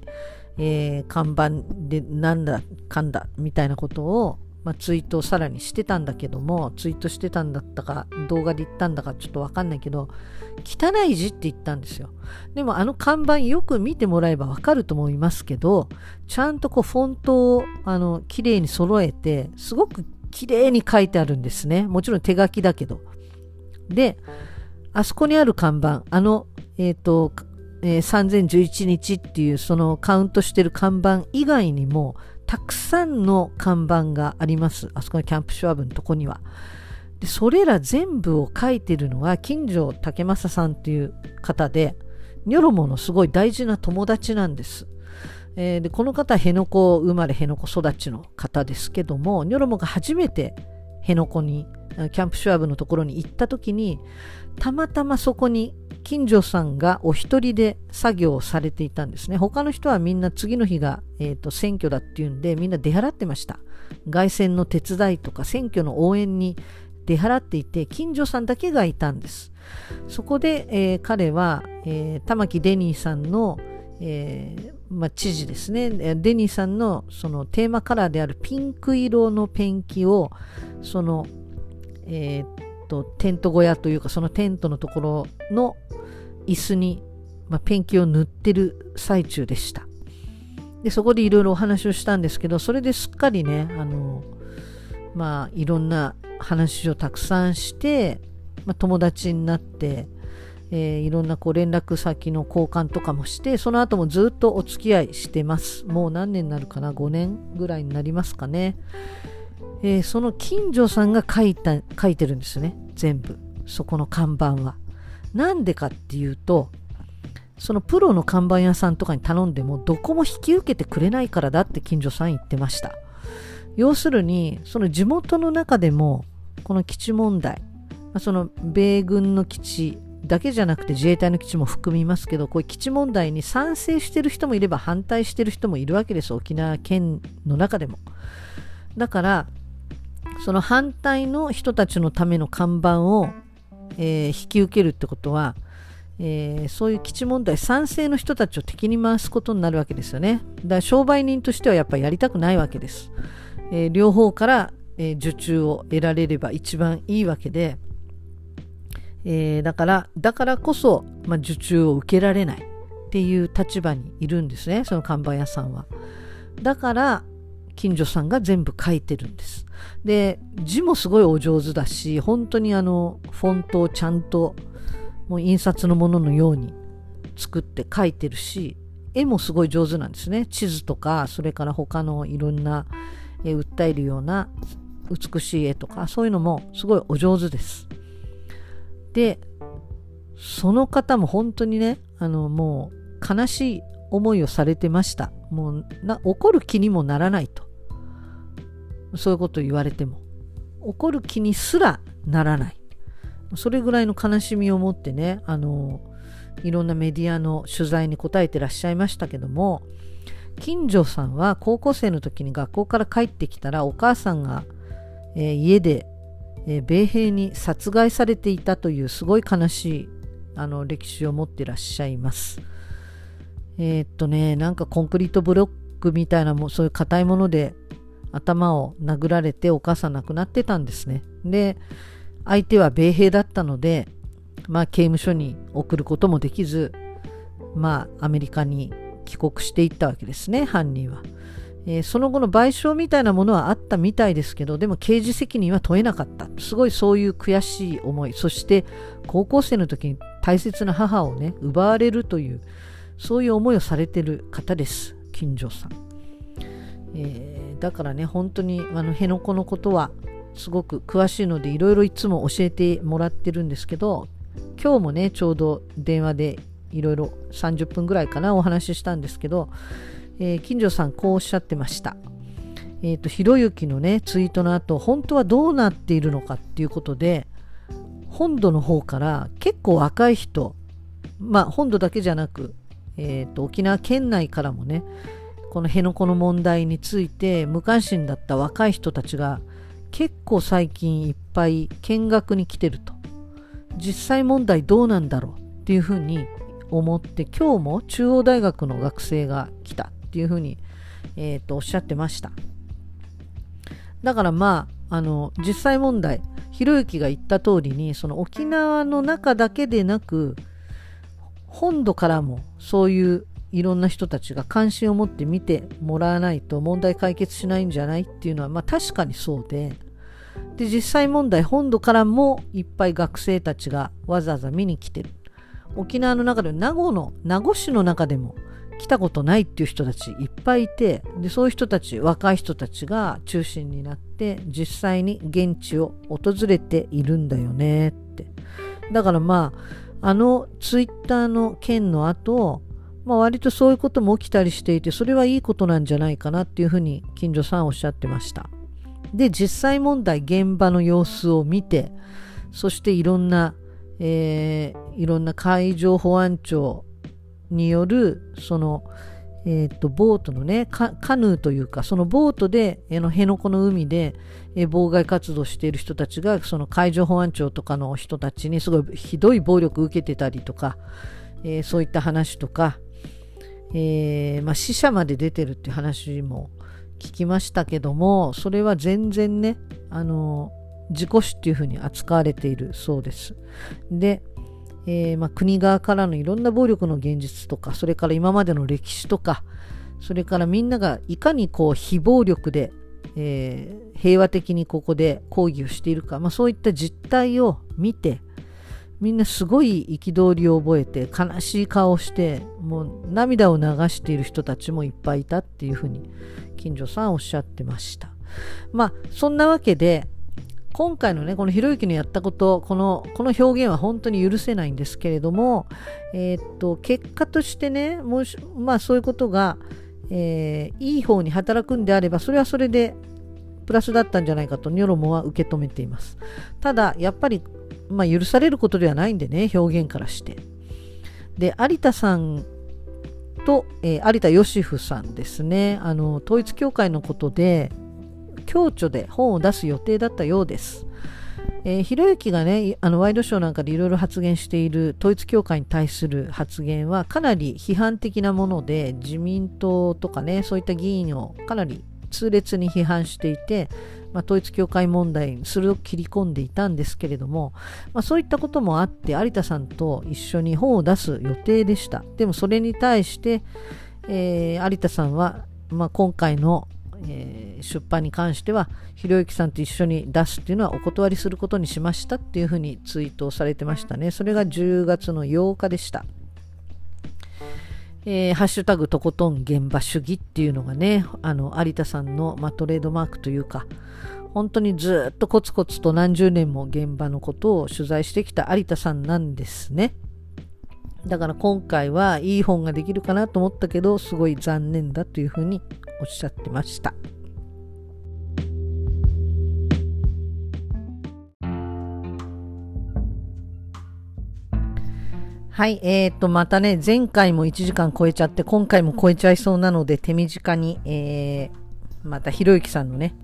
えー、看板でなんだかんだみたいなことをまあ、ツイートをさらにしてたんだけどもツイートしてたんだったか動画で言ったんだかちょっとわかんないけど汚い字って言ったんですよ。でもあの看板よく見てもらえばわかると思いますけどちゃんとこうフォントをあの綺麗に揃えてすごく綺麗に書いてあるんですね。もちろん手書きだけど。であそこにある看板あのえっ、ー、とえー、3011日っていうそのカウントしてる看板以外にもたくさんの看板があります。あそこのキャンプシュワブのとこには。で、それら全部を書いてるのが金城武正さんっていう方で、ニョロモのすごい大事な友達なんです。えー、でこの方は辺野古生まれ辺野古育ちの方ですけども、ニョロモが初めて辺野古に、キャンプシュワブのところに行った時に、たまたまそこに近所さんがお一人で作業をされていたんですね。他の人はみんな次の日が、えーと、選挙だっていうんでみんな出払ってました。凱旋の手伝いとか選挙の応援に出払っていて近所さんだけがいたんです。そこで、えー、彼は、えー、玉城デニーさんの、えーまあ、知事ですねデニーさんのそのテーマカラーであるピンク色のペンキをその、えー、とテント小屋というかそのテントのところの椅子に、まあ、ペンキを塗ってる最中でした。でそこでいろいろお話をしたんですけどそれですっかりねあのまあいろんな話をたくさんして、まあ、友達になってえー、いろんなこう連絡先の交換とかもしてその後もずっとお付き合いしてます。もう何年になるかな？5年ぐらいになりますかね。えー、その近所さんが書いた書いてるんですね。全部。そこの看板は。なんでかっていうとそのプロの看板屋さんとかに頼んでもどこも引き受けてくれないからだって近所さん言ってました。要するにその地元の中でもこの基地問題その米軍の基地だけじゃなくて自衛隊の基地も含みますけどこういう基地問題に賛成してる人もいれば反対してる人もいるわけです。沖縄県の中でも。だからその反対の人たちのための看板を、えー、引き受けるってことは、えー、そういう基地問題賛成の人たちを敵に回すことになるわけですよね。だから商売人としてはやっぱりやりたくないわけです。えー、両方から、え受注を得られれば一番いいわけで、えだからだからこそ、まあ、受注を受けられないっていう立場にいるんですねその看板屋さんは。だから近所さんが全部書いてるんです。で、字もすごいお上手だし、本当にあの、フォントをちゃんと、もう印刷のもののように作って書いてるし、絵もすごい上手なんですね。地図とか、それから他のいろんな、え訴えるような美しい絵とか、そういうのもすごいお上手です。で、その方も本当にね、あの、もう悲しい思いをされてました。もうな怒る気にもならないと。そういうこと言われても怒る気にすらならないそれぐらいの悲しみを持ってねあのいろんなメディアの取材に答えてらっしゃいましたけども金城さんは高校生の時に学校から帰ってきたらお母さんが、えー、家で、えー、米兵に殺害されていたというすごい悲しいあの歴史を持ってらっしゃいます。えー、っとねなんかコンクリートブロックみたいなもそういう硬いもので頭を殴られてお母さん亡くなってたんですね。で相手は米兵だったのでまあ刑務所に送ることもできずまあアメリカに帰国していったわけですね犯人は、えー、その後の賠償みたいなものはあったみたいですけどでも刑事責任は問えなかった。すごいそういう悔しい思い。そして高校生の時に大切な母をね奪われるというそういう思いをされてる方です金城さん、えー、だからね本当にあの辺野古のことはすごく詳しいのでいろいろいつも教えてもらってるんですけど今日もねちょうど電話でいろいろ30分ぐらいかなお話ししたんですけど、えー、金城さんこうおっしゃってました。えっ、ー、と、ひろゆきのね、ツイートの後、本当はどうなっているのかっていうことで、本土の方から結構若い人、まあ本土だけじゃなく、えっ、ー、と、沖縄県内からもね、この辺野古の問題について無関心だった若い人たちが結構最近いっぱい見学に来てると。実際問題どうなんだろうっていうふうに思って今日も中央大学の学生が来たっていうふうに、えーと、おっしゃってましただからまああの実際問題ひろゆきが言った通りにその沖縄の中だけでなく本土からもそういういろんな人たちが関心を持って見てもらわないと問題解決しないんじゃないっていうのはまあ確かにそうで。で実際問題本土からもいっぱい学生たちがわざわざ見に来てる。沖縄の中で名護の名護市の中でも来たことないっていう人たちいっぱいいてでそういう人たち若い人たちが中心になって実際に現地を訪れているんだよねって。だからまああのツイッターの件の後まあ、割とそういうことも起きたりしていてそれはいいことなんじゃないかなっていうふうに近所さんおっしゃってました。で実際問題現場の様子を見てそしていろんなえー、いろんな海上保安庁によるその、えーと、ボートのねカヌーというかそのボートでの辺野古の海で、えー、妨害活動している人たちがその海上保安庁とかの人たちにすごいひどい暴力を受けてたりとか、えー、そういった話とか、えー、まあ、死者まで出てるって話も聞きましたけどもそれは全然ねあの自己死っていうふうに扱われているそうです。で、えー、まあ、国側からのいろんな暴力の現実とかそれから今までの歴史とかそれからみんながいかにこう非暴力で、えー、平和的にここで抗議をしているか、まあ、そういった実態を見てみんなすごい憤りを覚えて悲しい顔をしてもう涙を流している人たちもいっぱいいたっていうふうに近所さんおっしゃってました。まあそんなわけで今回のね、このひろゆきのやったこと、この、この表現は本当に許せないんですけれども、えー、っと、結果としてね、もし、まあそういうことが、えー、いい方に働くんであれば、それはそれでプラスだったんじゃないかとニョロモは受け止めています。ただ、やっぱり、まあ許されることではないんでね、表現からして。で、有田さんと、えー、有田義夫さんですね、あの、統一教会のことで、共著で本を出す予定だったようです。ひろゆきがね、あのワイドショーなんかでいろいろ発言している統一教会に対する発言はかなり批判的なもので、自民党とかね、そういった議員をかなり痛烈に批判していて、まあ、統一教会問題に鋭く切り込んでいたんですけれども、まあ、そういったこともあって有田さんと一緒に本を出す予定でした。でもそれに対して、えー、有田さんは、まあ、今回のえー、出版に関してはひろゆきさんと一緒に出すっていうのはお断りすることにしましたっていうふうにツイートをされてましたね。それが10月の8日でした、えー、ハッシュタグとことん現場主義っていうのがねあの有田さんの、まあ、トレードマークというか本当にずっとコツコツと何十年も現場のことを取材してきた有田さんなんですねだから今回はいい本ができるかなと思ったけどすごい残念だというふうにおっしゃってました。はい、えー、と、またね、前回も1時間超えちゃって、今回も超えちゃいそうなので、手短に、えー、またひろゆきさんのね、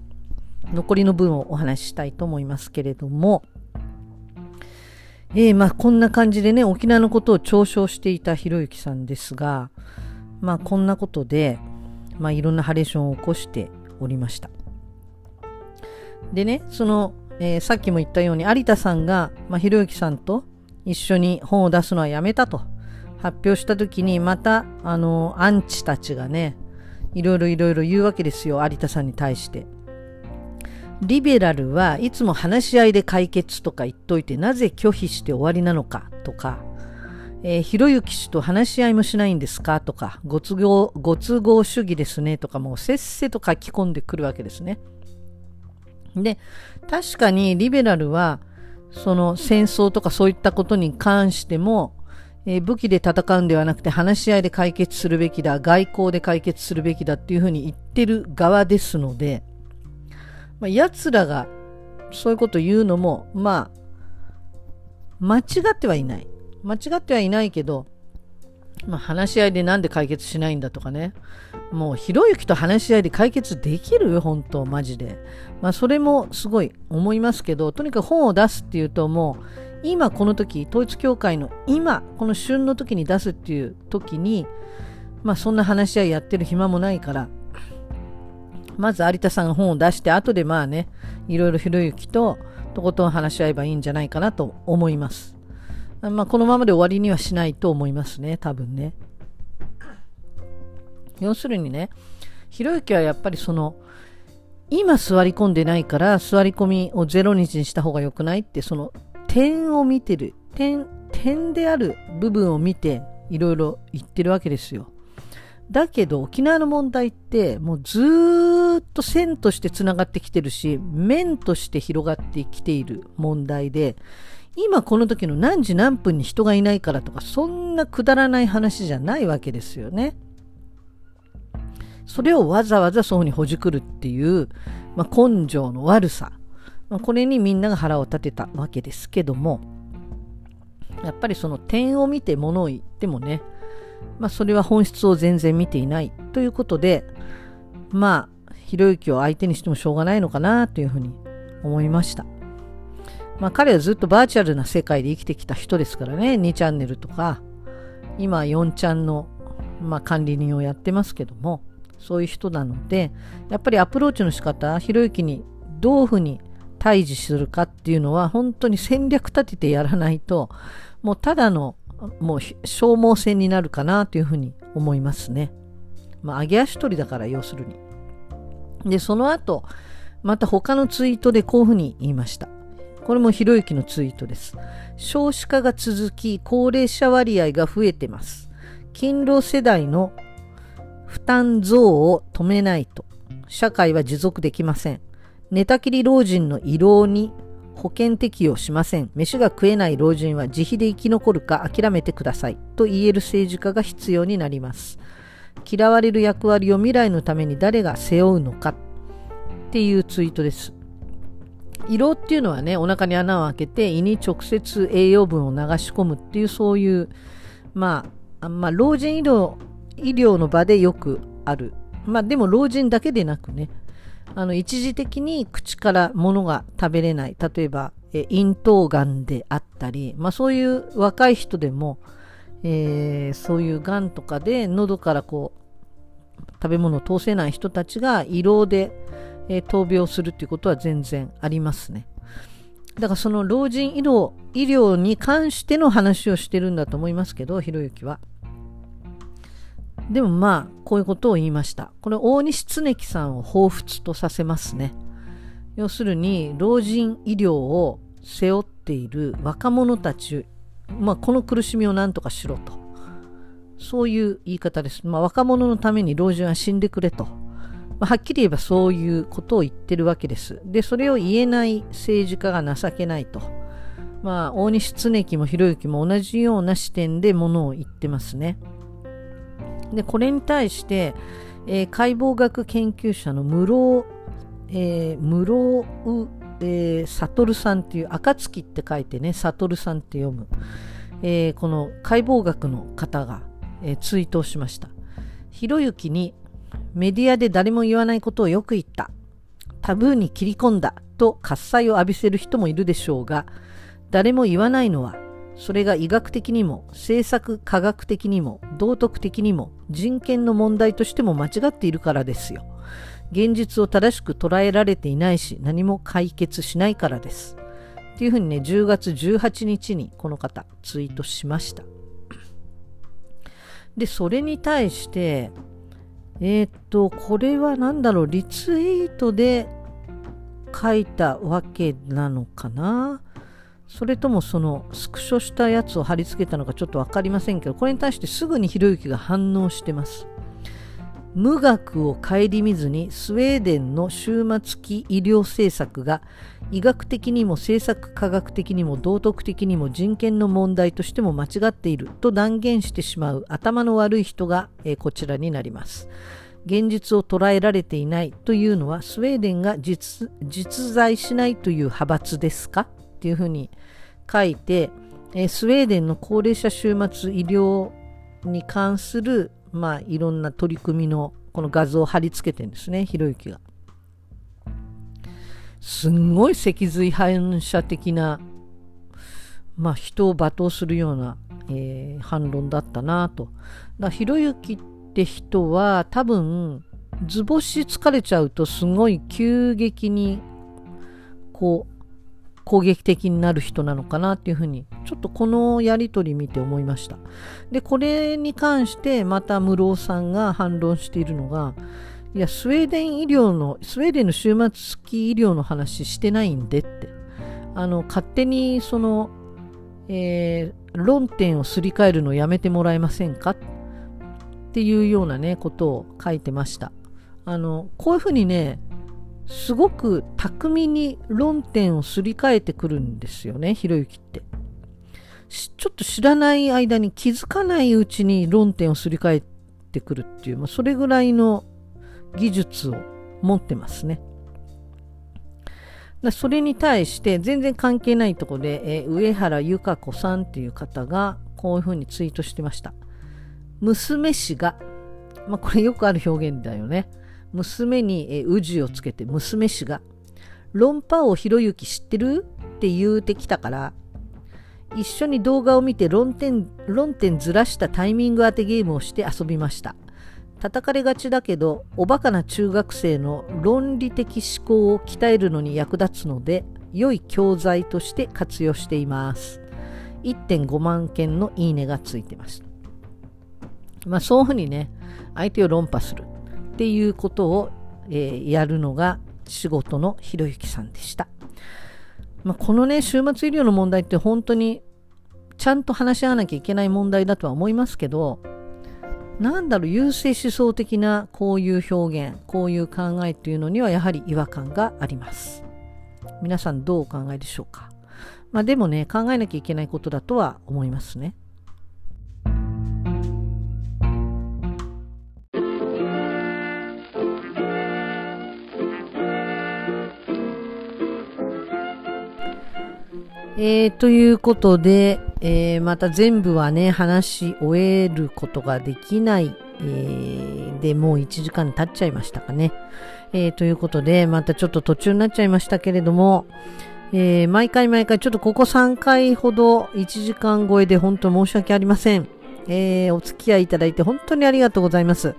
残りの分をお話ししたいと思いますけれども、えー、まあこんな感じでね、沖縄のことを嘲笑していたひろゆきさんですが、まあこんなことで、まあいろんなハレーションを起こしておりました。でね、その、えー、さっきも言ったように有田さんが、まあ、ひろゆきさんと一緒に本を出すのはやめたと。発表した時にまたあのアンチたちがねいろいろいろいろ言うわけですよ。有田さんに対して。リベラルはいつも話し合いで解決とか言っといてなぜ拒否して終わりなのかとか、えー、ひろゆき氏と話し合いもしないんですかとか。ご都合ご都合主義ですねとかもうせっせと書き込んでくるわけですね。で確かにリベラルはその戦争とかそういったことに関しても、えー、武器で戦うんではなくて話し合いで解決するべきだ、外交で解決するべきだっていうふうに言ってる側ですので、まあ、奴らがそういうこと言うのも、まあ、間違ってはいない。間違ってはいないけど、まあ、話し合いでなんで解決しないんだとかね。もう、ひろゆきと話し合いで解決できる？本当、マジで。まあ、それもすごい思いますけど、とにかく本を出すっていうと、もう、今この時、統一教会の今、この旬の時に出すっていう時に、まあ、そんな話し合いやってる暇もないから、まず有田さんが本を出して、後でまあね、いろいろひろゆきととことん話し合えばいいんじゃないかなと思います。まあ、このままで終わりにはしないと思いますね、多分ね。要するにね、ひろゆきはやっぱりその、今座り込んでないから座り込みを0日にした方が良くないってその点を見てる点点である部分を見ていろいろ言ってるわけですよだけど沖縄の問題ってもうずっと線としてつながってきてるし面として広がってきている問題で今この時の何時何分に人がいないからとか、そんなくだらない話じゃないわけですよね。それをわざわざそうにほじくるっていう、まあ、根性の悪さ。まあ、これにみんなが腹を立てたわけですけども、やっぱりその点を見て物を言ってもね、まあ、それは本質を全然見ていないということで、まあ、ひろゆきを相手にしてもしょうがないのかなというふうに思いました。まあ彼はずっとバーチャルな世界で生きてきた人ですからね、2チャンネルとか、今4チャンの、まあ、管理人をやってますけども、そういう人なので、やっぱりアプローチの仕方、ひろゆきにどういうふうに対峙するかっていうのは、本当に戦略立ててやらないと、もうただの、もう消耗戦になるかなというふうに思いますね。まあ、揚げ足取りだから、要するに。で、その後、また他のツイートでこういうふうに言いました。これもひろゆきのツイートです。少子化が続き、高齢者割合が増えてます。勤労世代の負担増を止めないと、社会は持続できません。寝たきり老人の胃ろうに保険適用しません。飯が食えない老人は自費で生き残るか諦めてください。と言える政治家が必要になります。嫌われる役割を未来のために誰が背負うのかっていうツイートです。胃ろっていうのはね、お腹に穴を開けて胃に直接栄養分を流し込むっていうそういう、まあ、まあ、老人医療、医療の場でよくある。まあでも老人だけでなくね、あの一時的に口から物が食べれない。例えば、え咽頭がんであったり、まあそういう若い人でも、えー、そういうがんとかで喉からこう、食べ物を通せない人たちが胃ろで、えー、闘病するっていうことは全然ありますね。だからその老人医療医療に関しての話をしてるんだと思いますけど、ひろゆきは。でもまあ、こういうことを言いました。これ、大西恒樹さんを彷彿とさせますね。要するに、老人医療を背負っている若者たち、まあ、この苦しみを何とかしろと。そういう言い方です。まあ、若者のために老人は死んでくれと。まあ、はっきり言えばそういうことを言ってるわけです。で、それを言えない政治家が情けないと。まあ、大西恒樹もひろゆきも同じような視点でものを言ってますね。で、これに対して、えー、解剖学研究者の室えー、室えー、悟さんっていう、暁って書いてね、悟さんって読む。えーこの解剖学の方が、えーツイートをしました。ひろゆきにメディアで誰も言わないことをよく言った。タブーに切り込んだと喝采を浴びせる人もいるでしょうが、誰も言わないのは、それが医学的にも政策科学的にも道徳的にも人権の問題としても間違っているからですよ。現実を正しく捉えられていないし何も解決しないからです。っていうふうにね、10月18日にこの方ツイートしました。で、それに対して、えーっと、これは何だろう、リツイートで書いたわけなのかな？それともそのスクショしたやつを貼り付けたのかちょっと分かりませんけど、これに対してすぐにひろゆきが反応してます。無学を顧みずにスウェーデンの終末期医療政策が医学的にも政策科学的にも道徳的にも人権の問題としても間違っていると断言してしまう頭の悪い人が、えこちらになります。現実を捉えられていないというのはスウェーデンが実在しないという派閥ですか？っていうふうに書いて、えスウェーデンの高齢者終末医療に関するまあいろんな取り組みのこの画像を貼り付けてんですねひろゆきが。すんごい脊髄反射的なまあ人を罵倒するような、えー反論だったなと。だひろゆきって人は多分図星疲れちゃうとすごい急激にこう攻撃的になる人なのかなっていうふうにちょっとこのやり取り見て思いました。でこれに関してまた室尾さんが反論しているのがいやスウェーデン医療のスウェーデンの終末期医療の話してないんでって。あの勝手にその、えー論点をすり替えるのやめてもらえませんか？っていうようなねことを書いてました。あのこういうふうにねすごく巧みに論点をすり替えてくるんですよねひろゆきって。ちょっと知らない間に気づかないうちに論点をすり替えてくるっていう、まあ、それぐらいの技術を持ってますね。それに対して全然関係ないとこで、えー上原由香子さんっていう方がこういうふうにツイートしてました。娘氏が、まあ、これよくある表現だよね。娘に、えー氏をつけて娘氏が論破王ひろゆき知ってる？って言うてきたから一緒に動画を見て論点論点ずらしたタイミング当てゲームをして遊びました。叩かれがちだけどおバカな中学生の論理的思考を鍛えるのに役立つので良い教材として活用しています。1.5万件のいいねがついてます。まあそういうふうにね相手を論破する。っていうことを、えーやるのが仕事のひろゆきさんでした、まあ、このね終末医療の問題って本当にちゃんと話し合わなきゃいけない問題だとは思いますけどなんだろう優勢思想的なこういう表現こういう考えっていうのにはやはり違和感があります。皆さんどうお考えでしょうか。まあでもね考えなきゃいけないことだとは思いますね。えーということで、えーまた全部はね、話し終えることができない、えーで、もう1時間経っちゃいましたかね。えーということで、またちょっと途中になっちゃいましたけれども、えー毎回毎回ちょっとここ3回ほど1時間超えで本当申し訳ありません。えーお付き合いいただいて本当にありがとうございます。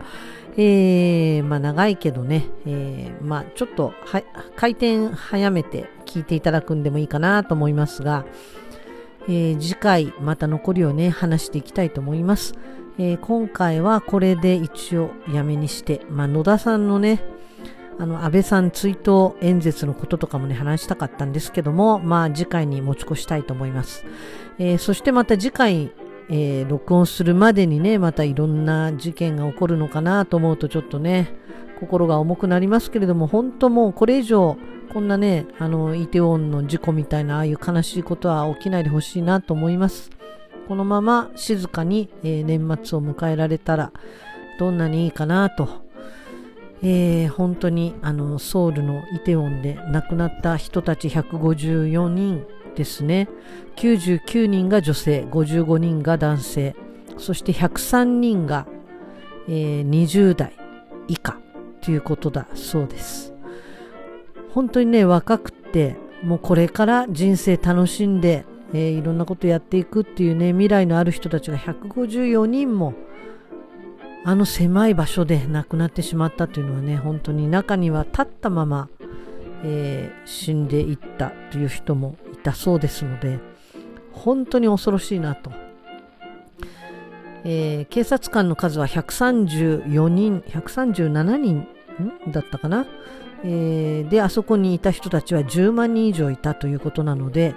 えーまあ長いけどね、えーまあちょっとは回転早めて聞いていただくんでもいいかなと思いますが、えー次回また残りをね話していきたいと思います。えー今回はこれで一応やめにして、まあ、野田さんのねあの安倍さん追悼演説のこととかもね話したかったんですけどもまあ次回に持ち越したいと思います、えーそしてまた次回、えー録音するまでにねまたいろんな事件が起こるのかなと思うとちょっとね心が重くなりますけれども本当もうこれ以上こんなねあのイテウォンの事故みたいなああいう悲しいことは起きないでほしいなと思います。このまま静かに、えー年末を迎えられたらどんなにいいかなと。えー本当にあのソウルのイテウォンで亡くなった人たち154人。ですね。99人が女性、55人が男性、そして103人が、えー、20代以下ということだそうです。本当にね、若くて、もうこれから人生楽しんで、えー、いろんなことやっていくっていうね、未来のある人たちが154人も、あの狭い場所で亡くなってしまったというのはね、本当に中には立ったまま、えー、死んでいったという人もいたそうですので、本当に恐ろしいなと。えー、警察官の数は134人、137人だったかな、えー、で、あそこにいた人たちは10万人以上いたということなので、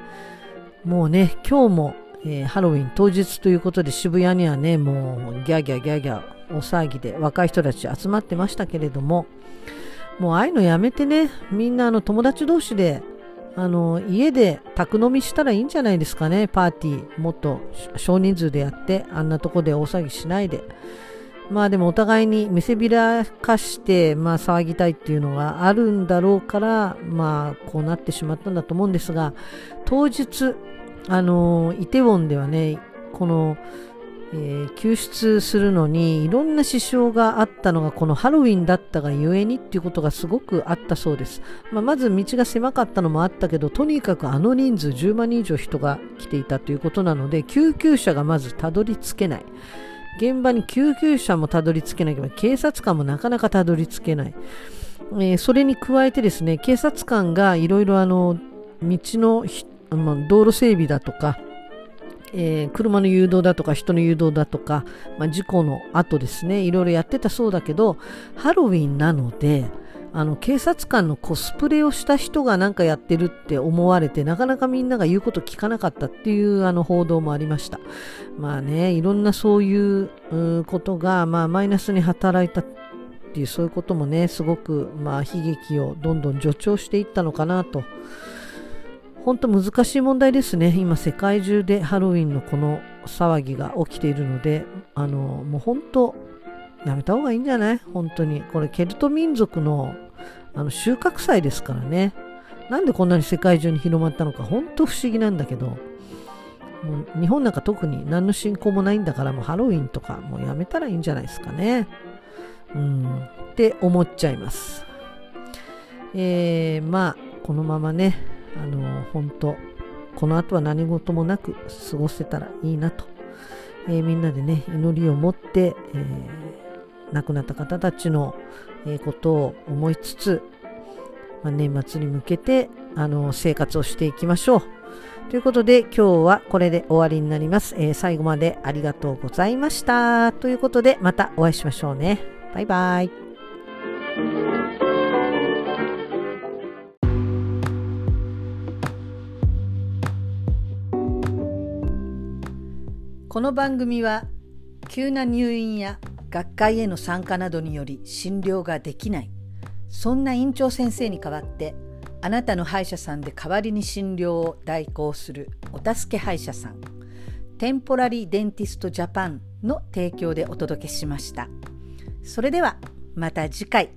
もうね、今日も、えー、ハロウィン当日ということで渋谷にはね、もうギャーギャーギャーギャーお騒ぎで若い人たち集まってましたけれども、もうああいうのやめてね、みんなあの友達同士で、あの、家で宅飲みしたらいいんじゃないですかね、パーティー。もっと少人数でやって、あんなとこで大騒ぎしないで。まあでもお互いに見せびらかして、まあ騒ぎたいっていうのがあるんだろうから、まあこうなってしまったんだと思うんですが、当日、あの、イテウォンではね、この、えー、救出するのにいろんな支障があったのがこのハロウィンだったがゆえにっていうことがすごくあったそうです、まあ、まず道が狭かったのもあったけどとにかくあの人数10万人以上人が来ていたということなので救急車がまずたどり着けない。現場に救急車もたどり着けなければ警察官もなかなかたどり着けない、えー、それに加えてですね警察官がいろいろあの道の、道路整備だとかえー、車の誘導だとか人の誘導だとか、まあ、事故の後ですねいろいろやってたそうだけどハロウィンなのであの警察官のコスプレをした人が何かやってるって思われてなかなかみんなが言うこと聞かなかったっていうあの報道もありました。まあねいろんなそういうことが、まあ、マイナスに働いたっていうそういうこともねすごく、まあ、悲劇をどんどん助長していったのかなと本当難しい問題ですね。今世界中でハロウィンのこの騒ぎが起きているのであのもう本当やめた方がいいんじゃない？本当に。これケルト民族のあの収穫祭ですからね。なんでこんなに世界中に広まったのか、本当不思議なんだけど、もう日本なんか特に何の信仰もないんだから、もうハロウィンとかもうやめたらいいんじゃないですかね。うん、って思っちゃいます。えー、まあ、このままね、あの、本当この後は何事もなく過ごせたらいいなと、えー、みんなでね、祈りを持って、えー、亡くなった方たちの、えことを思いつつ、まあ、年末に向けてあの生活をしていきましょう。ということで今日はこれで終わりになります、えー、最後までありがとうございました。ということでまたお会いしましょうね。バイバイ。この番組は急な入院や学会への参加などにより診療ができない。そんな院長先生に代わってあなたの歯医者さんで代わりに診療を代行するお助け歯医者さんテンポラリーデンティストジャパンの提供でお届けしました。それではまた次回。